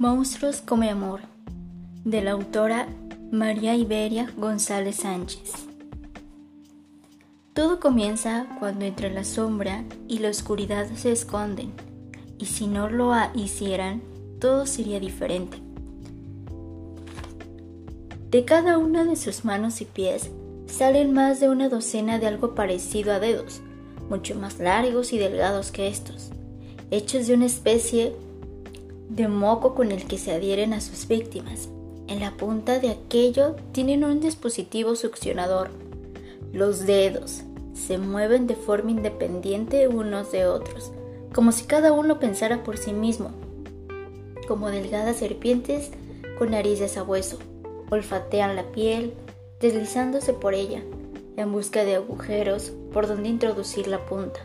Monstruos come amor, de la autora María Iberia González Sánchez. Todo comienza cuando entre la sombra y la oscuridad se esconden, y si no lo hicieran, todo sería diferente. De cada una de sus manos y pies salen más de una docena de algo parecido a dedos, mucho más largos y delgados que estos, hechos de una especie de moco con el que se adhieren a sus víctimas. En la punta de aquello tienen un dispositivo succionador. Los dedos se mueven de forma independiente unos de otros, como si cada uno pensara por sí mismo, como delgadas serpientes con nariz de sabueso. Olfatean la piel, deslizándose por ella, en busca de agujeros por donde introducir la punta.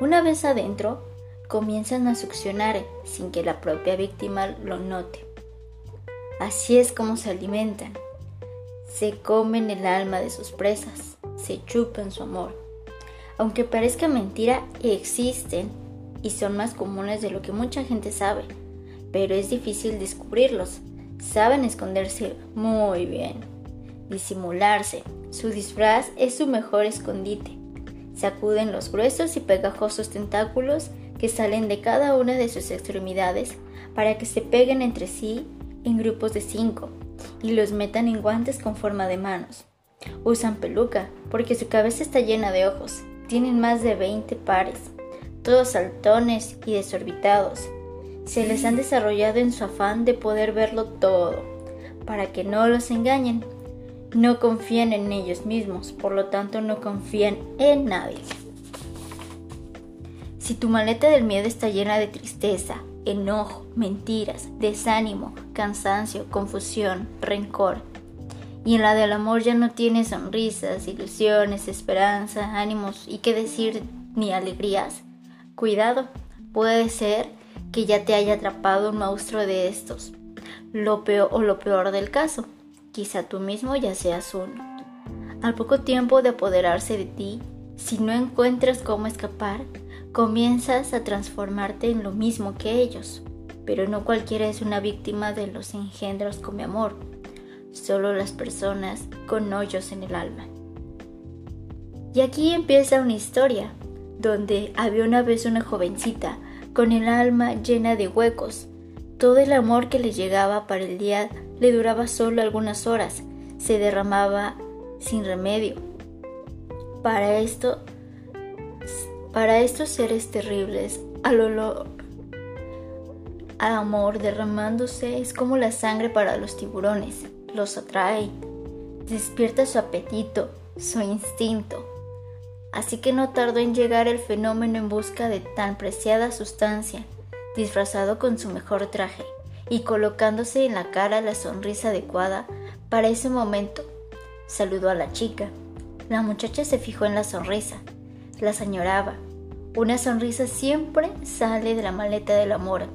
Una vez adentro, comienzan a succionar sin que la propia víctima lo note. Así es como se alimentan. Se comen el alma de sus presas, se chupan su amor. Aunque parezca mentira, existen y son más comunes de lo que mucha gente sabe, pero es difícil descubrirlos. Saben esconderse muy bien, disimularse. Su disfraz es su mejor escondite. Sacuden los gruesos y pegajosos tentáculos que salen de cada una de sus extremidades para que se peguen entre sí en grupos de cinco y los metan en guantes con forma de manos. Usan peluca porque su cabeza está llena de ojos. Tienen más de 20 pares, todos saltones y desorbitados. Se les han desarrollado en su afán de poder verlo todo, para que no los engañen. No confían en ellos mismos, por lo tanto no confían en nadie. Si tu maleta del miedo está llena de tristeza, enojo, mentiras, desánimo, cansancio, confusión, rencor, y en la del amor ya no tienes sonrisas, ilusiones, esperanza, ánimos y qué decir ni alegrías, cuidado, puede ser que ya te haya atrapado un monstruo de estos. Lo peor o lo peor del caso, quizá tú mismo ya seas uno. Al poco tiempo de apoderarse de ti, si no encuentras cómo escapar, comienzas a transformarte en lo mismo que ellos. Pero no cualquiera es una víctima de los engendros con mi amor, solo las personas con hoyos en el alma. Y aquí empieza una historia, donde había una vez una jovencita con el alma llena de huecos. Todo el amor que le llegaba para el día le duraba solo algunas horas, se derramaba sin remedio. Para esto para estos seres terribles, al olor al amor derramándose es como la sangre para los tiburones, los atrae, despierta su apetito, su instinto. Así que no tardó en llegar el fenómeno en busca de tan preciada sustancia, disfrazado con su mejor traje y colocándose en la cara la sonrisa adecuada para ese momento. Saludó a la chica. La muchacha se fijó en la sonrisa, la señoraba. Una sonrisa siempre sale de la maleta del amor,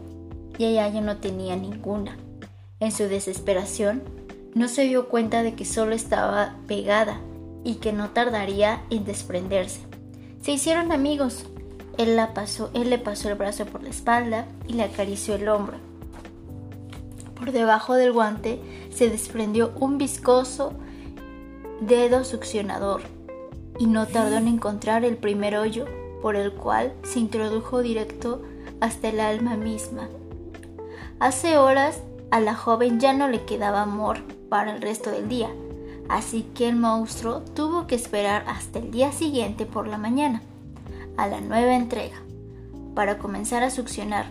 y ella ya no tenía ninguna. En su desesperación, no se dio cuenta de que solo estaba pegada y que no tardaría en desprenderse. Se hicieron amigos. Él, la pasó, él le pasó el brazo por la espalda y le acarició el hombro. Por debajo del guante se desprendió un viscoso dedo succionador y no tardó en encontrar el primer hoyo por el cual se introdujo directo hasta el alma misma. Hace horas a la joven ya no le quedaba amor para el resto del día, así que el monstruo tuvo que esperar hasta el día siguiente por la mañana, a la nueva entrega, para comenzar a succionar.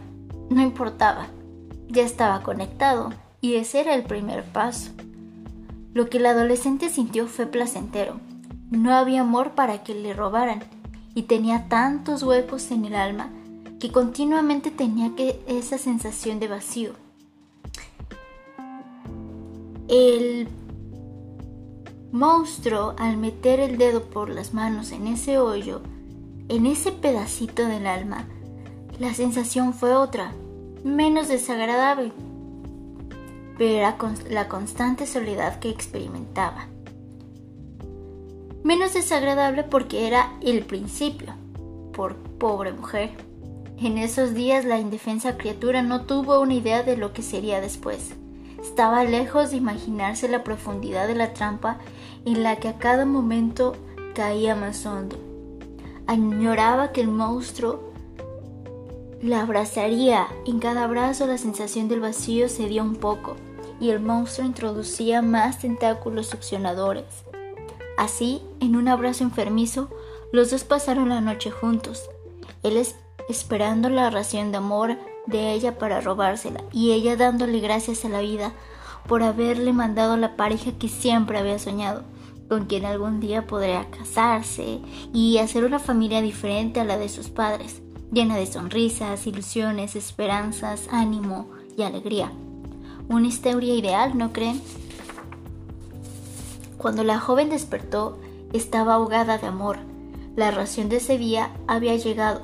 No importaba, ya estaba conectado y ese era el primer paso. Lo que el adolescente sintió fue placentero, no había amor para que le robaran y tenía tantos huecos en el alma que continuamente tenía que esa sensación de vacío. El monstruo al meter el dedo por las manos en ese hoyo, en ese pedacito del alma, la sensación fue otra, menos desagradable, pero era la constante soledad que experimentaba menos desagradable porque era el principio, por pobre mujer. En esos días la indefensa criatura no tuvo una idea de lo que sería después. Estaba lejos de imaginarse la profundidad de la trampa en la que a cada momento caía más hondo. Añoraba que el monstruo la abrazaría. En cada abrazo la sensación del vacío cedía un poco y el monstruo introducía más tentáculos succionadores. Así, en un abrazo enfermizo, los dos pasaron la noche juntos. Él esperando la ración de amor de ella para robársela y ella dándole gracias a la vida por haberle mandado la pareja que siempre había soñado, con quien algún día podría casarse y hacer una familia diferente a la de sus padres, llena de sonrisas, ilusiones, esperanzas, ánimo y alegría. Una historia ideal, ¿no creen? Cuando la joven despertó, estaba ahogada de amor. La ración de ese día había llegado.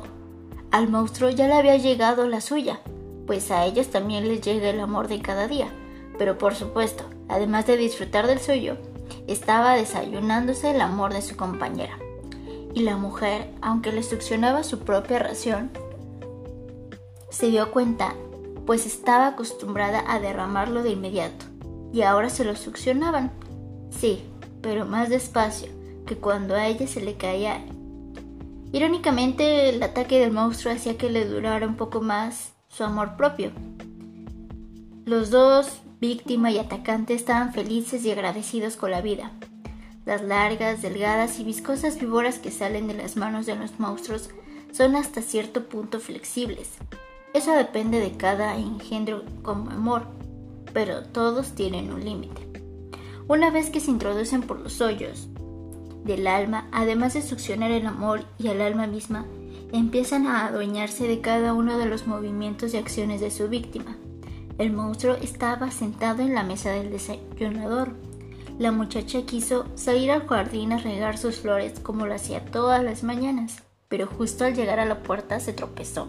Al monstruo ya le había llegado la suya, pues a ellos también les llega el amor de cada día. Pero por supuesto, además de disfrutar del suyo, estaba desayunándose el amor de su compañera. Y la mujer, aunque le succionaba su propia ración, se dio cuenta, pues estaba acostumbrada a derramarlo de inmediato, y ahora se lo succionaban. Sí, pero más despacio que cuando a ella se le caía Irónicamente, el ataque del monstruo hacía que le durara un poco más su amor propio. Los dos, víctima y atacante, estaban felices y agradecidos con la vida. Las largas, delgadas y viscosas víboras que salen de las manos de los monstruos son hasta cierto punto flexibles. Eso depende de cada engendro como amor, pero todos tienen un límite. Una vez que se introducen por los hoyos, del alma, además de succionar el amor y el alma misma, empiezan a adueñarse de cada uno de los movimientos y acciones de su víctima. El monstruo estaba sentado en la mesa del desayunador. La muchacha quiso salir al jardín a regar sus flores como lo hacía todas las mañanas, pero justo al llegar a la puerta se tropezó.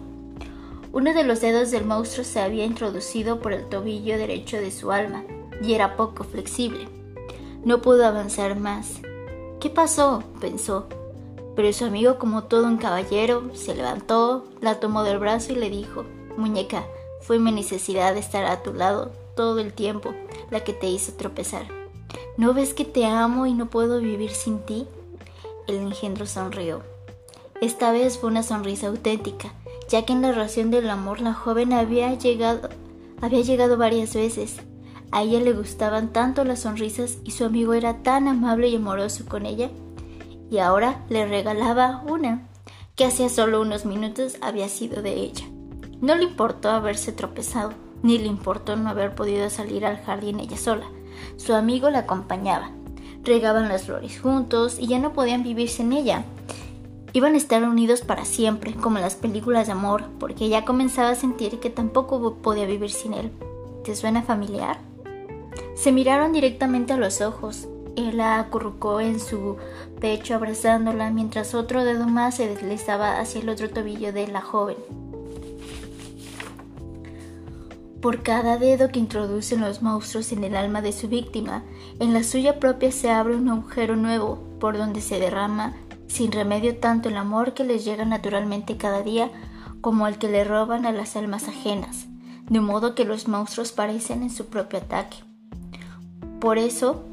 Uno de los dedos del monstruo se había introducido por el tobillo derecho de su alma y era poco flexible. No pudo avanzar más ¿Qué pasó? pensó. Pero su amigo, como todo un caballero, se levantó, la tomó del brazo y le dijo, Muñeca, fue mi necesidad de estar a tu lado todo el tiempo la que te hizo tropezar. ¿No ves que te amo y no puedo vivir sin ti? El engendro sonrió. Esta vez fue una sonrisa auténtica, ya que en la ración del amor la joven había llegado, había llegado varias veces, a ella le gustaban tanto las sonrisas y su amigo era tan amable y amoroso con ella. Y ahora le regalaba una, que hacía solo unos minutos había sido de ella. No le importó haberse tropezado, ni le importó no haber podido salir al jardín ella sola. Su amigo la acompañaba. Regaban las flores juntos y ya no podían vivir sin ella. Iban a estar unidos para siempre, como en las películas de amor, porque ya comenzaba a sentir que tampoco podía vivir sin él. ¿Te suena familiar? Se miraron directamente a los ojos. Él la acurrucó en su pecho abrazándola mientras otro dedo más se deslizaba hacia el otro tobillo de la joven. Por cada dedo que introducen los monstruos en el alma de su víctima, en la suya propia se abre un agujero nuevo por donde se derrama sin remedio tanto el amor que les llega naturalmente cada día como el que le roban a las almas ajenas, de modo que los monstruos parecen en su propio ataque. Por eso,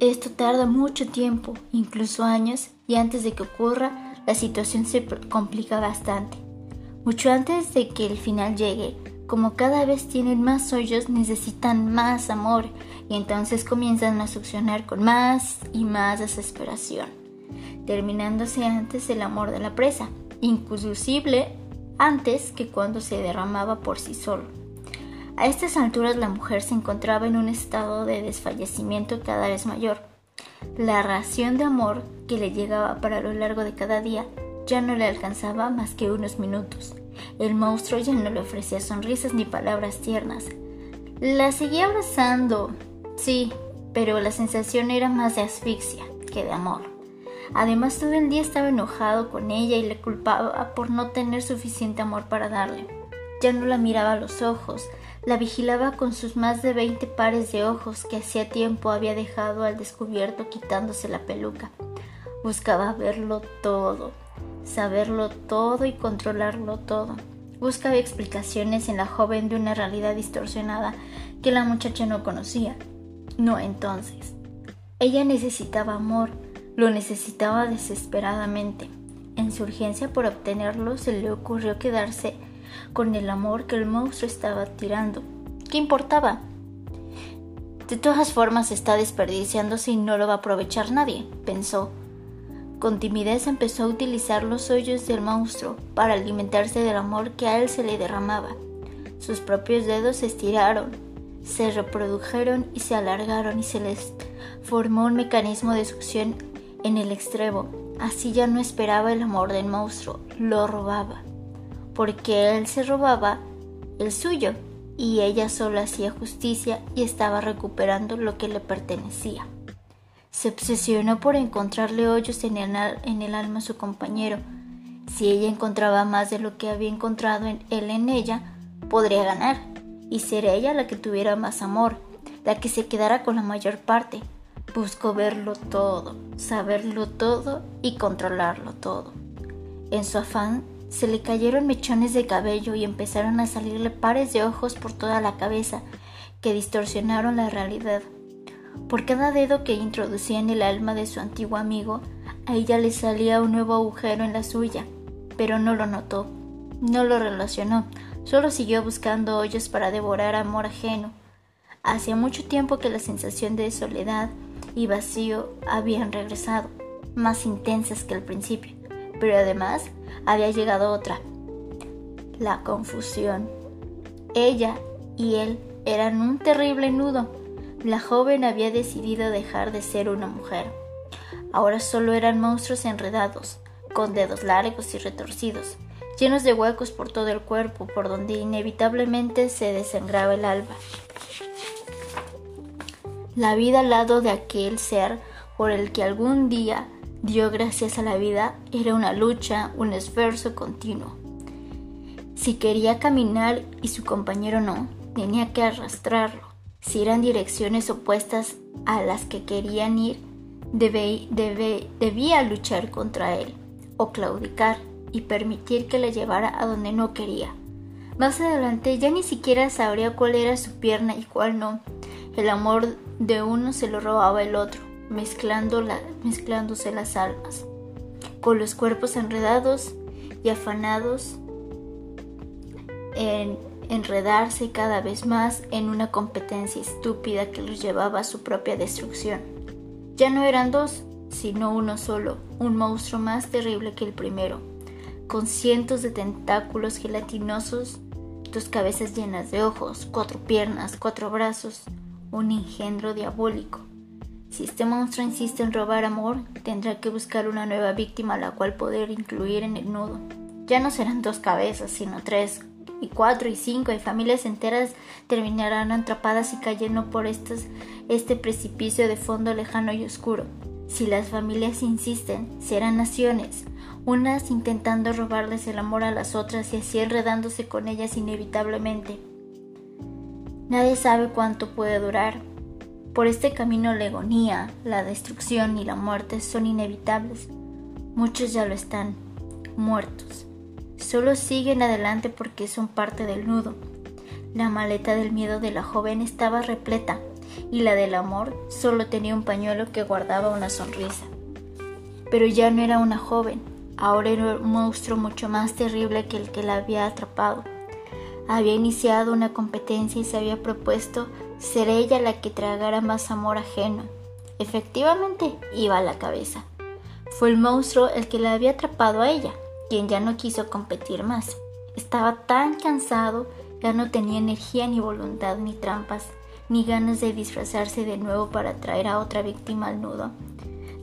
esto tarda mucho tiempo, incluso años, y antes de que ocurra, la situación se complica bastante. Mucho antes de que el final llegue, como cada vez tienen más hoyos, necesitan más amor y entonces comienzan a succionar con más y más desesperación, terminándose antes el amor de la presa, inclusive antes que cuando se derramaba por sí solo. A estas alturas la mujer se encontraba en un estado de desfallecimiento cada vez mayor. La ración de amor que le llegaba para lo largo de cada día ya no le alcanzaba más que unos minutos. El monstruo ya no le ofrecía sonrisas ni palabras tiernas. La seguía abrazando, sí, pero la sensación era más de asfixia que de amor. Además todo el día estaba enojado con ella y le culpaba por no tener suficiente amor para darle. Ya no la miraba a los ojos, la vigilaba con sus más de veinte pares de ojos que hacía tiempo había dejado al descubierto quitándose la peluca. Buscaba verlo todo. saberlo todo y controlarlo todo. Buscaba explicaciones en la joven de una realidad distorsionada que la muchacha no conocía. No entonces. Ella necesitaba amor, lo necesitaba desesperadamente. En su urgencia por obtenerlo se le ocurrió quedarse con el amor que el monstruo estaba tirando. ¿Qué importaba? De todas formas está desperdiciándose y no lo va a aprovechar nadie, pensó. Con timidez empezó a utilizar los hoyos del monstruo para alimentarse del amor que a él se le derramaba. Sus propios dedos se estiraron, se reprodujeron y se alargaron y se les formó un mecanismo de succión en el extremo. Así ya no esperaba el amor del monstruo, lo robaba, porque él se robaba el suyo y ella solo hacía justicia y estaba recuperando lo que le pertenecía. Se obsesionó por encontrarle hoyos en el, alma a su compañero. Si ella encontraba más de lo que había encontrado en él en ella, podría ganar, y ser ella la que tuviera más amor, la que se quedara con la mayor parte. Buscó verlo todo, saberlo todo y controlarlo todo. En su afán se le cayeron mechones de cabello y empezaron a salirle pares de ojos por toda la cabeza que distorsionaron la realidad. Por cada dedo que introducía en el alma de su antiguo amigo, a ella le salía un nuevo agujero en la suya, pero no lo notó, no lo relacionó, solo siguió buscando hoyos para devorar amor ajeno. Hacía mucho tiempo que la sensación de soledad y vacío habían regresado, más intensas que al principio, pero además había llegado otra, la confusión. Ella y él eran un terrible nudo. La joven había decidido dejar de ser una mujer. Ahora solo eran monstruos enredados, con dedos largos y retorcidos, llenos de huecos por todo el cuerpo, por donde inevitablemente se desangraba el alba. La vida al lado de aquel ser por el que algún día dio gracias a la vida era una lucha, un esfuerzo continuo. Si quería caminar y su compañero no, tenía que arrastrarlo. Si eran direcciones opuestas a las que querían ir, debía luchar contra él, o claudicar y permitir que le llevara a donde no quería. Más adelante ya ni siquiera sabría cuál era su pierna y cuál no. El amor de uno se lo robaba el otro mezclando mezclándose las almas, con los cuerpos enredados y afanados en enredarse cada vez más en una competencia estúpida que los llevaba a su propia destrucción. Ya no eran dos, sino uno solo, un monstruo más terrible que el primero, con cientos de tentáculos gelatinosos, dos cabezas llenas de ojos, cuatro piernas, cuatro brazos, un engendro diabólico. Si este monstruo insiste en robar amor, tendrá que buscar una nueva víctima a la cual poder incluir en el nudo. Ya no serán dos cabezas, sino tres, y cuatro, y cinco, y familias enteras terminarán atrapadas y cayendo por este precipicio de fondo lejano y oscuro. Si las familias insisten, serán naciones, unas intentando robarles el amor a las otras y así enredándose con ellas inevitablemente. Nadie sabe cuánto puede durar, por este camino la agonía, la destrucción y la muerte son inevitables. Muchos ya lo están, muertos. Solo siguen adelante porque son parte del nudo. La maleta del miedo de la joven estaba repleta y la del amor solo tenía un pañuelo que guardaba una sonrisa. Pero ya no era una joven, ahora era un monstruo mucho más terrible que el que la había atrapado. Había iniciado una competencia y se había propuesto ser ella la que tragara más amor ajeno. Efectivamente, iba a la cabeza. Fue el monstruo el que la había atrapado a ella, quien ya no quiso competir más. Estaba tan cansado, ya no tenía energía ni voluntad ni trampas, ni ganas de disfrazarse de nuevo para traer a otra víctima al nudo.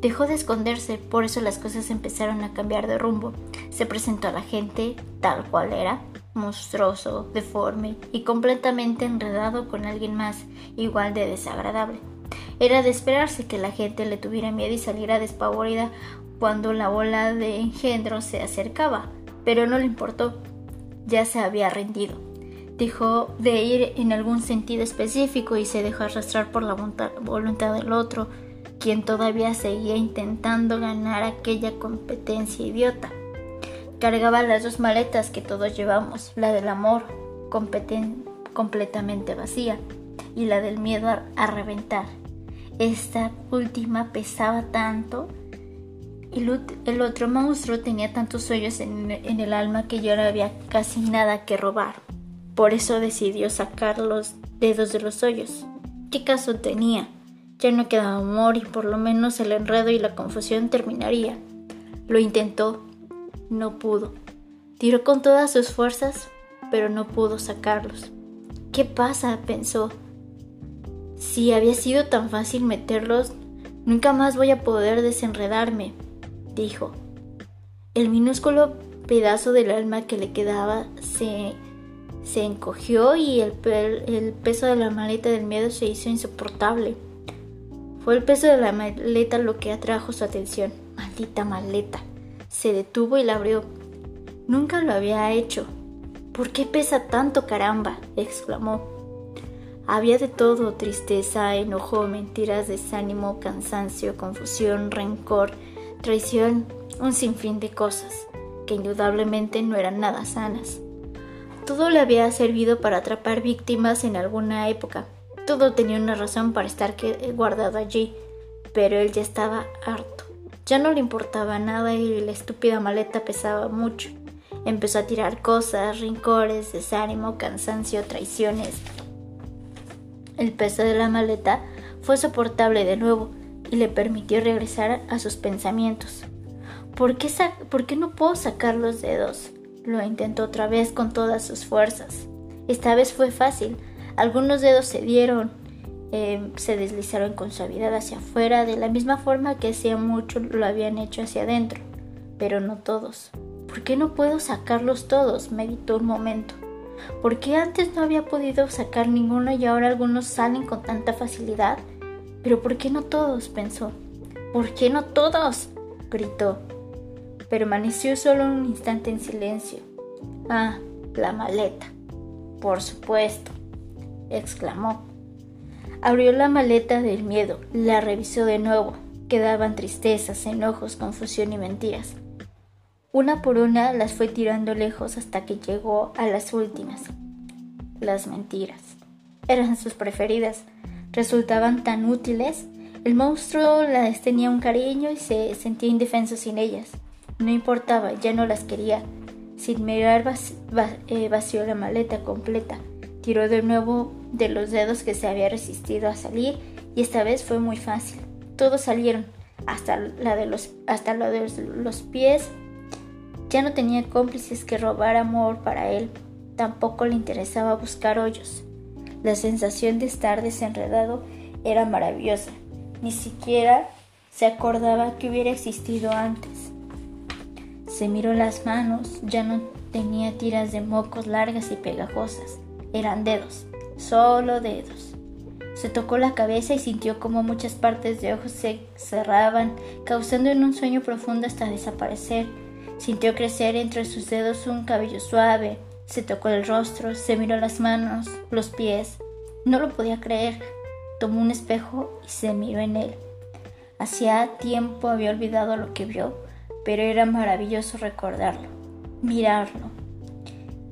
Dejó de esconderse, por eso las cosas empezaron a cambiar de rumbo. Se presentó a la gente tal cual era, monstruoso, deforme y completamente enredado con alguien más, igual de desagradable. Era de esperarse que la gente le tuviera miedo y saliera despavorida cuando la bola de engendro se acercaba, pero no le importó, ya se había rendido. Dejó de ir en algún sentido específico y se dejó arrastrar por la voluntad del otro, quien todavía seguía intentando ganar aquella competencia idiota. Cargaba las dos maletas que todos llevamos, la del amor, completamente vacía, y la del miedo a, reventar. Esta última pesaba tanto y el otro monstruo tenía tantos hoyos en, el alma que yo no había casi nada que robar. Por eso decidió sacar los dedos de los hoyos. ¿Qué caso tenía? Ya no quedaba amor y por lo menos el enredo y la confusión terminaría. Lo intentó, no pudo. Tiró con todas sus fuerzas, pero no pudo sacarlos. ¿Qué pasa? pensó. Si había sido tan fácil meterlos, nunca más voy a poder desenredarme, dijo. El minúsculo pedazo del alma que le quedaba se, se encogió y el, el peso de la maleta del miedo se hizo insoportable. Fue el peso de la maleta lo que atrajo su atención. Maldita maleta. Se detuvo y la abrió. Nunca lo había hecho. ¿Por qué pesa tanto, caramba? exclamó. Había de todo, tristeza, enojo, mentiras, desánimo, cansancio, confusión, rencor, traición, un sinfín de cosas, que indudablemente no eran nada sanas. Todo le había servido para atrapar víctimas en alguna época. Todo tenía una razón para estar guardado allí, pero él ya estaba harto. Ya no le importaba nada y la estúpida maleta pesaba mucho. Empezó a tirar cosas, rincores, desánimo, cansancio, traiciones. El peso de la maleta fue soportable de nuevo y le permitió regresar a sus pensamientos. ¿Por qué, ¿Por qué no puedo sacar los dedos? Lo intentó otra vez con todas sus fuerzas. Esta vez fue fácil. Algunos dedos se dieron, eh, se deslizaron con suavidad hacia afuera, de la misma forma que hacía mucho lo habían hecho hacia adentro, pero no todos. ¿Por qué no puedo sacarlos todos? meditó un momento. ¿Por qué antes no había podido sacar ninguno y ahora algunos salen con tanta facilidad? Pero ¿por qué no todos? pensó. ¿Por qué no todos? gritó. Permaneció solo un instante en silencio. Ah, la maleta. Por supuesto, exclamó. Abrió la maleta del miedo, la revisó de nuevo. Quedaban tristezas, enojos, confusión y mentiras. Una por una las fue tirando lejos hasta que llegó a las últimas. Las mentiras. Eran sus preferidas. Resultaban tan útiles. El monstruo las tenía un cariño y se sentía indefenso sin ellas. No importaba, ya no las quería. Sin mirar eh, vació la maleta completa. Tiró de nuevo de los dedos que se había resistido a salir y esta vez fue muy fácil. Todos salieron, hasta la de los, hasta de los pies ya no tenía cómplices que robar amor para él, tampoco le interesaba buscar hoyos. La sensación de estar desenredado era maravillosa, ni siquiera se acordaba que hubiera existido antes. Se miró las manos, ya no tenía tiras de mocos largas y pegajosas, eran dedos, solo dedos. Se tocó la cabeza y sintió como muchas partes de ojos se cerraban, causando en un sueño profundo hasta desaparecer Sintió crecer entre sus dedos un cabello suave, se tocó el rostro, se miró las manos, los pies. No lo podía creer. Tomó un espejo y se miró en él. Hacía tiempo había olvidado lo que vio, pero era maravilloso recordarlo, mirarlo.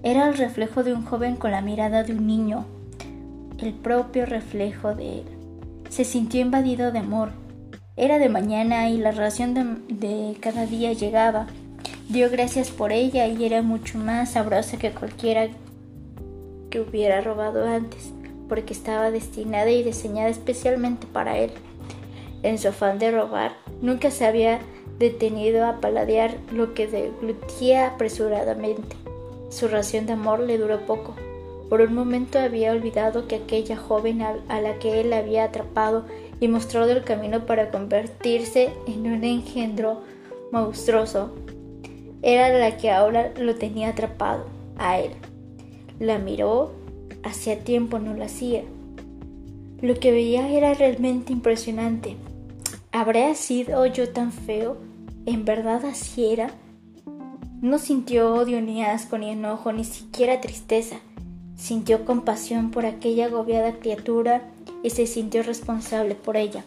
Era el reflejo de un joven con la mirada de un niño, el propio reflejo de él. Se sintió invadido de amor. Era de mañana y la ración de, de cada día llegaba. Dio gracias por ella y era mucho más sabrosa que cualquiera que hubiera robado antes, porque estaba destinada y diseñada especialmente para él. En su afán de robar, nunca se había detenido a paladear lo que deglutía apresuradamente. Su ración de amor le duró poco. Por un momento había olvidado que aquella joven a la que él había atrapado y mostrado el camino para convertirse en un engendro monstruoso era la que ahora lo tenía atrapado, a él. La miró, hacía tiempo no lo hacía. Lo que veía era realmente impresionante. ¿Habría sido yo tan feo? ¿En verdad así era? No sintió odio ni asco ni enojo, ni siquiera tristeza. Sintió compasión por aquella agobiada criatura y se sintió responsable por ella.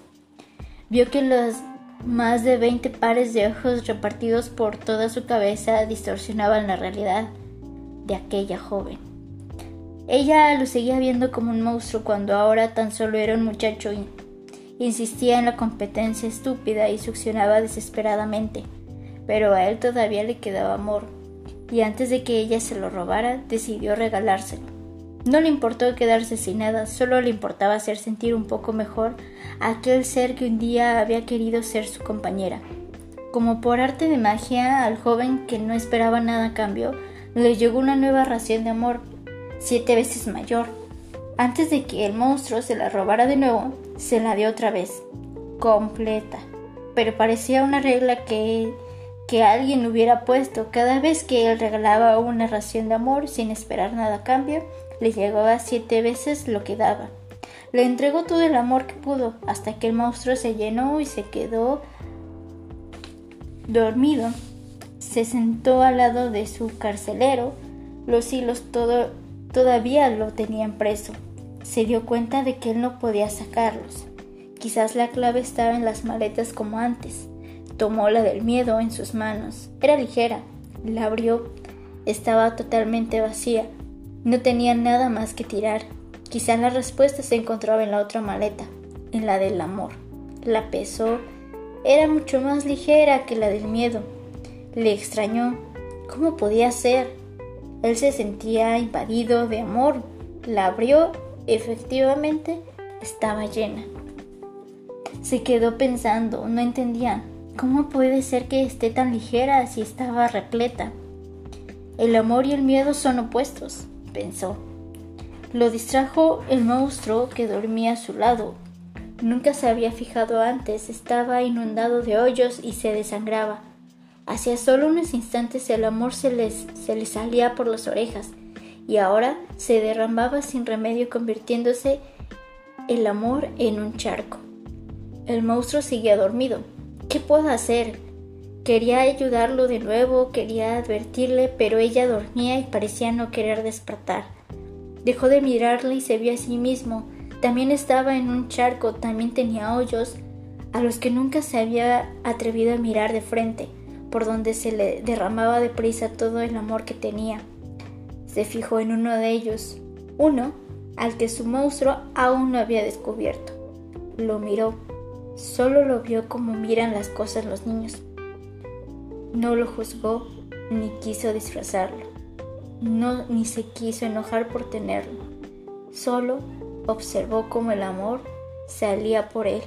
Vio que las Más de veinte pares de ojos repartidos por toda su cabeza distorsionaban la realidad de aquella joven. Ella lo seguía viendo como un monstruo cuando ahora tan solo era un muchacho insistía en la competencia estúpida y succionaba desesperadamente. Pero a él todavía le quedaba amor, y antes de que ella se lo robara, decidió regalárselo. No le importó quedarse sin nada, solo le importaba hacer sentir un poco mejor a aquel ser que un día había querido ser su compañera. Como por arte de magia, al joven que no esperaba nada a cambio, le llegó una nueva ración de amor, siete veces mayor. Antes de que el monstruo se la robara de nuevo, se la dio otra vez, completa. Pero parecía una regla que, que alguien hubiera puesto. Cada vez que él regalaba una ración de amor sin esperar nada a cambio, le llegaba siete veces lo que daba. Le entregó todo el amor que pudo, hasta que el monstruo se llenó y se quedó dormido. Se sentó al lado de su carcelero. Los hilos todo, todavía lo tenían preso. Se dio cuenta de que él no podía sacarlos. Quizás la clave estaba en las maletas como antes. Tomó la del miedo en sus manos. Era ligera. La abrió. Estaba totalmente vacía. No tenía nada más que tirar. Quizás la respuesta se encontraba en la otra maleta, en la del amor. La pesó. Era mucho más ligera que la del miedo. Le extrañó. ¿Cómo podía ser? Él se sentía invadido de amor. La abrió. Efectivamente, estaba llena. Se quedó pensando, no entendía. ¿Cómo puede ser que esté tan ligera si estaba repleta? El amor y el miedo son opuestos, pensó. Lo distrajo el monstruo que dormía a su lado. Nunca se había fijado antes, estaba inundado de hoyos y se desangraba. Hacía solo unos instantes el amor se les salía por las orejas y ahora se derramaba sin remedio convirtiéndose el amor en un charco. El monstruo seguía dormido. ¿Qué puedo hacer? Quería ayudarlo de nuevo, quería advertirle, pero ella dormía y parecía no querer despertar. Dejó de mirarle y se vio a sí mismo. También estaba en un charco, también tenía hoyos a los que nunca se había atrevido a mirar de frente por donde se le derramaba deprisa todo el amor que tenía. Se fijó en uno de ellos, uno al que su monstruo aún no había descubierto. Lo miró, solo lo vio como miran las cosas los niños. No lo juzgó ni quiso disfrazarlo, no ni se quiso enojar por tenerlo, solo observó cómo el amor salía por él.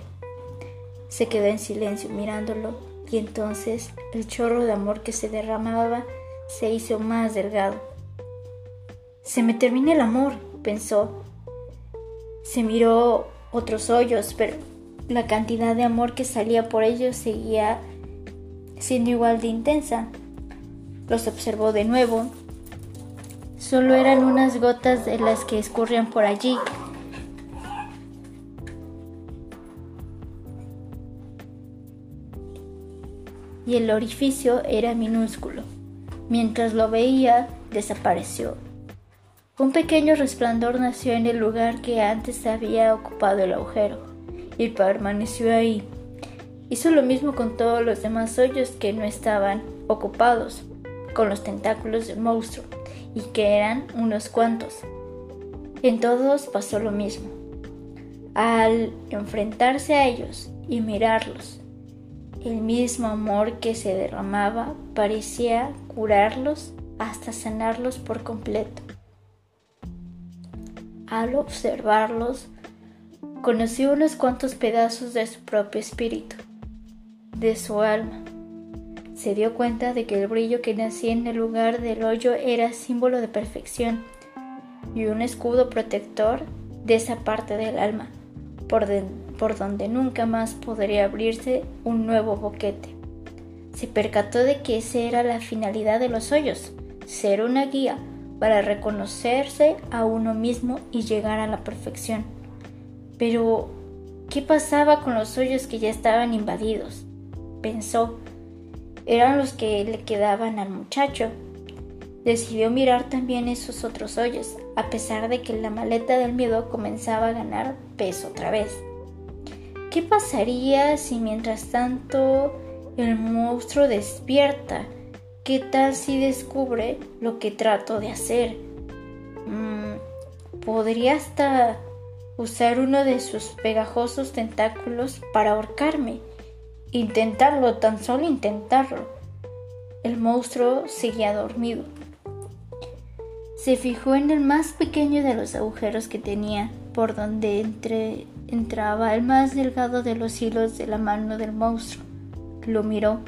Se quedó en silencio mirándolo y entonces el chorro de amor que se derramaba se hizo más delgado. Se me termina el amor, pensó. Se miró otros hoyos, pero la cantidad de amor que salía por ellos seguía siendo igual de intensa. Los observó de nuevo. Solo eran unas gotas de las que escurrían por allí, y el orificio era minúsculo. Mientras lo veía, desapareció. Un pequeño resplandor nació en el lugar que antes había ocupado el agujero y permaneció ahí. Hizo lo mismo con todos los demás hoyos que no estaban ocupados, con los tentáculos del monstruo, y que eran unos cuantos. En todos pasó lo mismo. Al enfrentarse a ellos y mirarlos, el mismo amor que se derramaba parecía curarlos hasta sanarlos por completo. Al observarlos, conoció unos cuantos pedazos de su propio espíritu, de su alma. Se dio cuenta de que el brillo que nacía en el lugar del hoyo era símbolo de perfección y un escudo protector de esa parte del alma, por, donde nunca más podría abrirse un nuevo boquete. Se percató de que esa era la finalidad de los hoyos, ser una guía para reconocerse a uno mismo y llegar a la perfección. Pero, ¿qué pasaba con los hoyos que ya estaban invadidos? Pensó, eran los que le quedaban al muchacho. Decidió mirar también esos otros hoyos, a pesar de que la maleta del miedo comenzaba a ganar peso otra vez. ¿Qué pasaría si mientras tanto el monstruo despierta? ¿Qué tal si descubre lo que trato de hacer? Mm, podría hasta usar uno de sus pegajosos tentáculos para ahorcarme. Intentarlo, tan solo intentarlo. El monstruo seguía dormido. Se fijó en el más pequeño de los agujeros que tenía, por donde entraba el más delgado de los hilos de la mano del monstruo. Lo miró.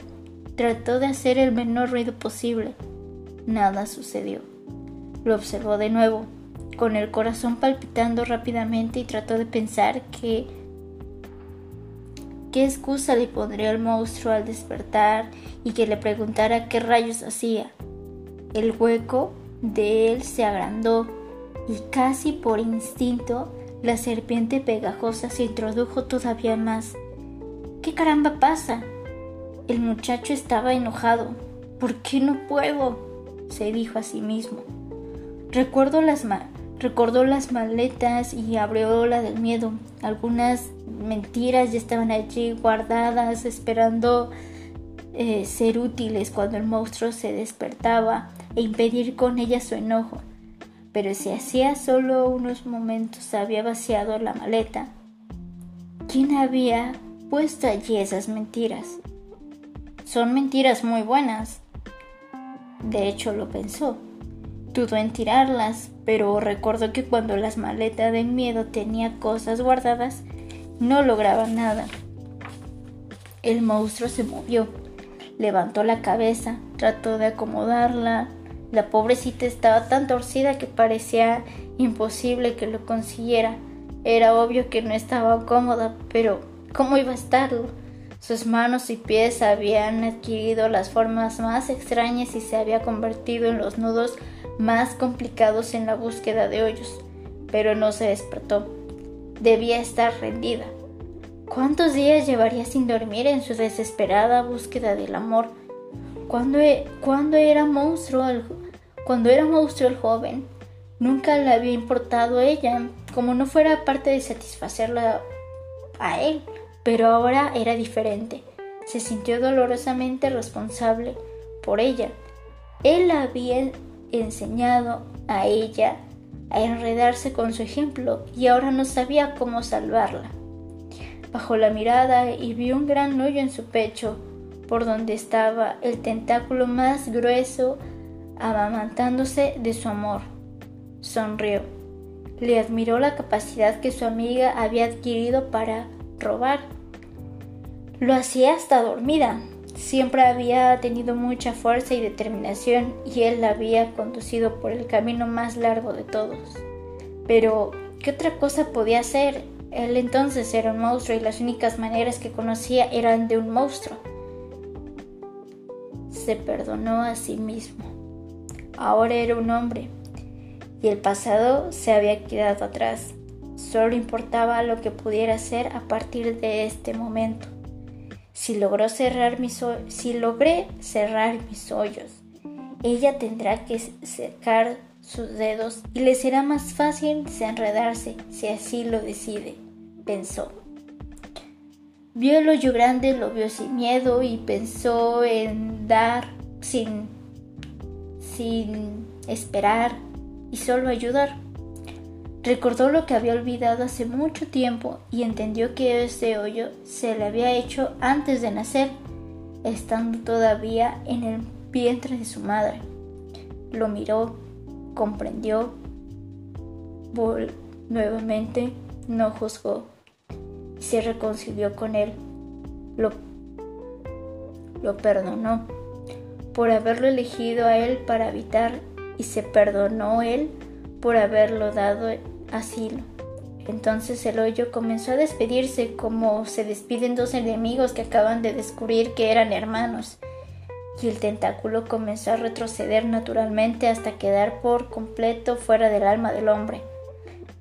Trató de hacer el menor ruido posible. Nada sucedió. Lo observó de nuevo, con el corazón palpitando rápidamente y trató de pensar que qué excusa le pondría al monstruo al despertar y que le preguntara qué rayos hacía. El hueco de él se agrandó y casi por instinto la serpiente pegajosa se introdujo todavía más. ¿Qué caramba pasa? El muchacho estaba enojado. ¿Por qué no puedo? se dijo a sí mismo. Recuerdo las recordó las maletas y abrió la del miedo. Algunas mentiras ya estaban allí guardadas esperando eh, ser útiles cuando el monstruo se despertaba e impedir con ella su enojo. Pero si hacía solo unos momentos había vaciado la maleta, ¿quién había puesto allí esas mentiras? Son mentiras muy buenas. De hecho lo pensó. Dudó en tirarlas, pero recordó que cuando las maletas de miedo tenía cosas guardadas, no lograba nada. El monstruo se movió, levantó la cabeza, trató de acomodarla, la pobrecita estaba tan torcida que parecía imposible que lo consiguiera. Era obvio que no estaba cómoda, pero ¿cómo iba a estarlo? Sus manos y pies habían adquirido las formas más extrañas y se había convertido en los nudos más complicados en la búsqueda de hoyos, pero no se despertó. Debía estar rendida. ¿Cuántos días llevaría sin dormir en su desesperada búsqueda del amor? Cuando, e, cuando era monstruo el, cuando era monstruo el joven, nunca le había importado a ella, como no fuera parte de satisfacerla a él, pero ahora era diferente. Se sintió dolorosamente responsable por ella. Él había enseñado a ella a enredarse con su ejemplo y ahora no sabía cómo salvarla. Bajó la mirada y vio un gran hoyo en su pecho, por donde estaba el tentáculo más grueso amamantándose de su amor. Sonrió. Le admiró la capacidad que su amiga había adquirido para robar. Lo hacía hasta dormida. Siempre había tenido mucha fuerza y determinación y él la había conducido por el camino más largo de todos. Pero, ¿qué otra cosa podía hacer? Él entonces era un monstruo y las únicas maneras que conocía eran de un monstruo. Se perdonó a sí mismo. Ahora era un hombre y el pasado se había quedado atrás. Solo importaba lo que pudiera hacer a partir de este momento. Si logró cerrar mis si logré cerrar mis hoyos, ella tendrá que secar sus dedos y le será más fácil desenredarse si así lo decide, pensó. Vio el hoyo grande, lo vio sin miedo y pensó en dar sin sin esperar y solo ayudar. Recordó lo que había olvidado hace mucho tiempo y entendió que ese hoyo se le había hecho antes de nacer, estando todavía en el vientre de su madre. Lo miró, comprendió, nuevamente no juzgó se reconcilió con él. Lo, lo perdonó por haberlo elegido a él para habitar y se perdonó él por haberlo dado asilo. Entonces el hoyo comenzó a despedirse como se despiden dos enemigos que acaban de descubrir que eran hermanos, y el tentáculo comenzó a retroceder naturalmente hasta quedar por completo fuera del alma del hombre.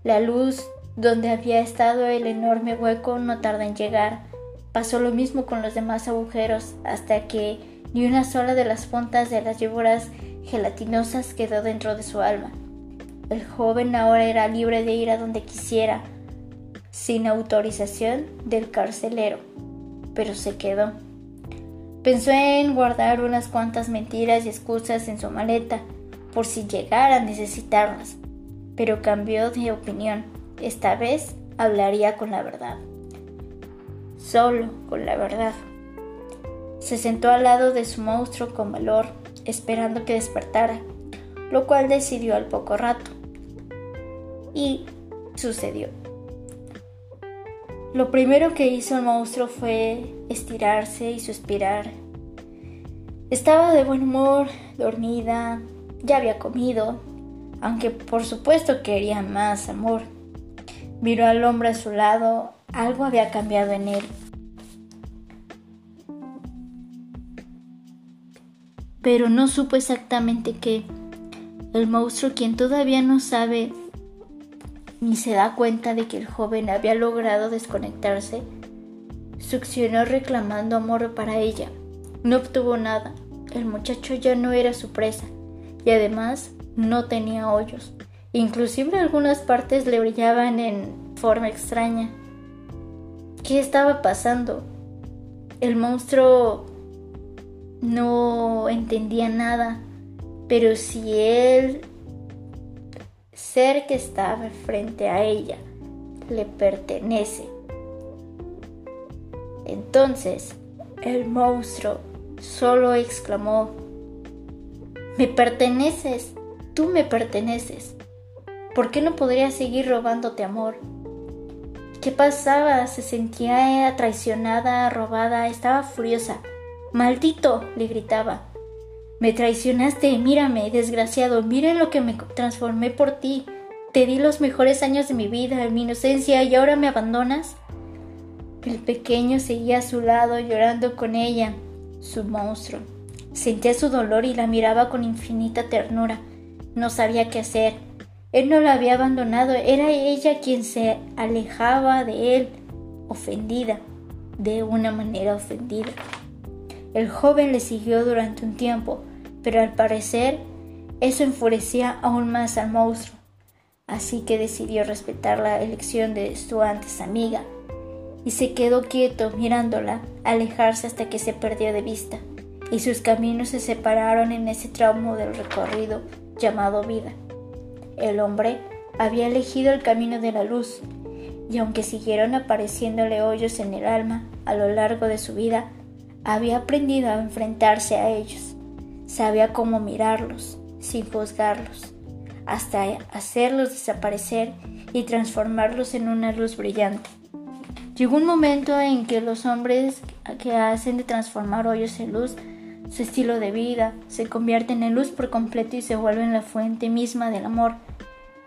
La luz donde había estado el enorme hueco no tarda en llegar. Pasó lo mismo con los demás agujeros hasta que ni una sola de las puntas de las víboras gelatinosas quedó dentro de su alma. El joven ahora era libre de ir a donde quisiera, sin autorización del carcelero, pero se quedó. Pensó en guardar unas cuantas mentiras y excusas en su maleta por si llegara a necesitarlas, pero cambió de opinión. Esta vez hablaría con la verdad. Solo con la verdad. Se sentó al lado de su monstruo con valor, esperando que despertara, lo cual decidió al poco rato. Y sucedió. Lo primero que hizo el monstruo fue estirarse y suspirar. Estaba de buen humor, dormida, ya había comido, aunque por supuesto quería más amor. Miró al hombre a su lado, algo había cambiado en él. Pero no supo exactamente qué. El monstruo, quien todavía no sabe ni se da cuenta de que el joven había logrado desconectarse, succionó reclamando amor para ella. No obtuvo nada. El muchacho ya no era su presa y además no tenía hoyos. Inclusive algunas partes le brillaban en forma extraña. ¿Qué estaba pasando? El monstruo no entendía nada, pero si él ser que estaba frente a ella le pertenece. Entonces el monstruo solo exclamó, me perteneces, tú me perteneces. ¿Por qué no podría seguir robándote amor? ¿Qué pasaba? Se sentía traicionada, robada, estaba furiosa. Maldito, le gritaba. Me traicionaste, mírame, desgraciado, mira lo que me transformé por ti. Te di los mejores años de mi vida, mi inocencia, y ahora me abandonas. El pequeño seguía a su lado llorando con ella, su monstruo. Sentía su dolor y la miraba con infinita ternura. No sabía qué hacer. Él no la había abandonado, era ella quien se alejaba de él, ofendida, de una manera ofendida. El joven le siguió durante un tiempo, pero al parecer eso enfurecía aún más al monstruo, así que decidió respetar la elección de su antes amiga y se quedó quieto mirándola alejarse hasta que se perdió de vista y sus caminos se separaron en ese tramo del recorrido llamado vida. El hombre había elegido el camino de la luz y aunque siguieron apareciéndole hoyos en el alma a lo largo de su vida, había aprendido a enfrentarse a ellos sabía cómo mirarlos sin juzgarlos, hasta hacerlos desaparecer y transformarlos en una luz brillante. Llegó un momento en que los hombres que hacen de transformar hoyos en luz su estilo de vida se convierten en luz por completo y se vuelven la fuente misma del amor.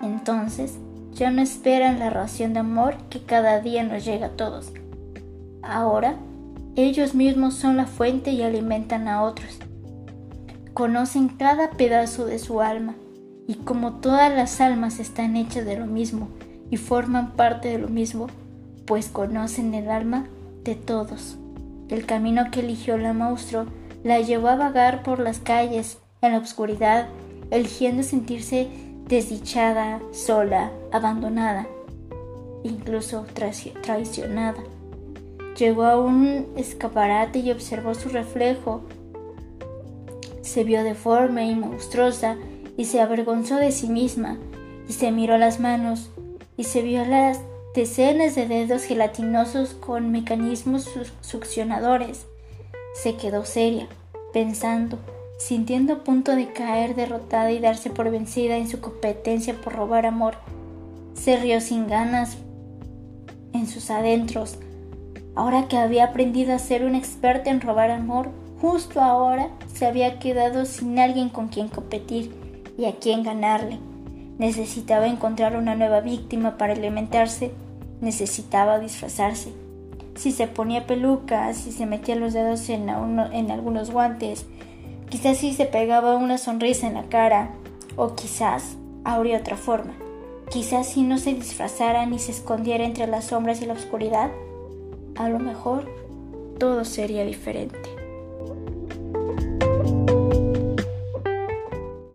Entonces, ya no esperan la ración de amor que cada día nos llega a todos. Ahora, ellos mismos son la fuente y alimentan a otros conocen cada pedazo de su alma, y como todas las almas están hechas de lo mismo y forman parte de lo mismo, pues conocen el alma de todos. El camino que eligió la monstruo la llevó a vagar por las calles en la oscuridad, eligiendo sentirse desdichada, sola, abandonada, incluso traicionada. Llegó a un escaparate y observó su reflejo se vio deforme y monstruosa y se avergonzó de sí misma y se miró las manos y se vio las decenas de dedos gelatinosos con mecanismos succionadores. Se quedó seria, pensando, sintiendo a punto de caer derrotada y darse por vencida en su competencia por robar amor. Se rió sin ganas en sus adentros. Ahora que había aprendido a ser una experta en robar amor, Justo ahora se había quedado sin alguien con quien competir y a quien ganarle. Necesitaba encontrar una nueva víctima para alimentarse, necesitaba disfrazarse. Si se ponía pelucas, si se metía los dedos en, en algunos guantes, quizás si se pegaba una sonrisa en la cara, o quizás habría otra forma. Quizás si no se disfrazara ni se escondiera entre las sombras y la oscuridad, a lo mejor todo sería diferente.